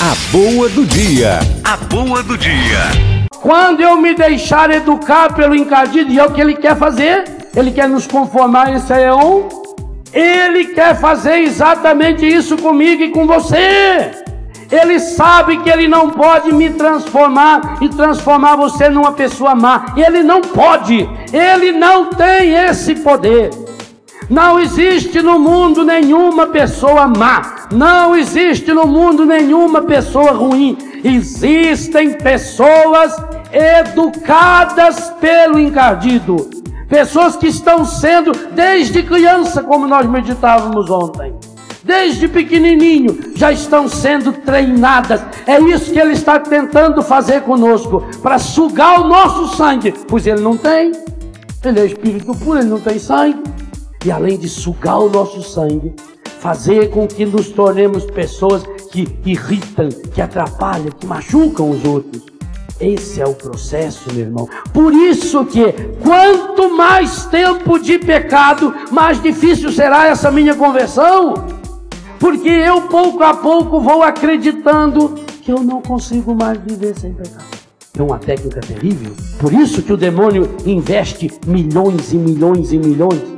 A boa do dia. A boa do dia. Quando eu me deixar educar pelo encardido, e é o que ele quer fazer, ele quer nos conformar em Seon, ele quer fazer exatamente isso comigo e com você. Ele sabe que ele não pode me transformar e transformar você numa pessoa má. Ele não pode. Ele não tem esse poder. Não existe no mundo nenhuma pessoa má. Não existe no mundo nenhuma pessoa ruim. Existem pessoas educadas pelo encardido. Pessoas que estão sendo desde criança, como nós meditávamos ontem. Desde pequenininho já estão sendo treinadas. É isso que ele está tentando fazer conosco, para sugar o nosso sangue, pois ele não tem. Ele é espírito puro, ele não tem sangue e além de sugar o nosso sangue, fazer com que nos tornemos pessoas que irritam, que atrapalham, que machucam os outros. Esse é o processo, meu irmão. Por isso que quanto mais tempo de pecado, mais difícil será essa minha conversão. Porque eu pouco a pouco vou acreditando que eu não consigo mais viver sem pecado. É uma técnica terrível. Por isso que o demônio investe milhões e milhões e milhões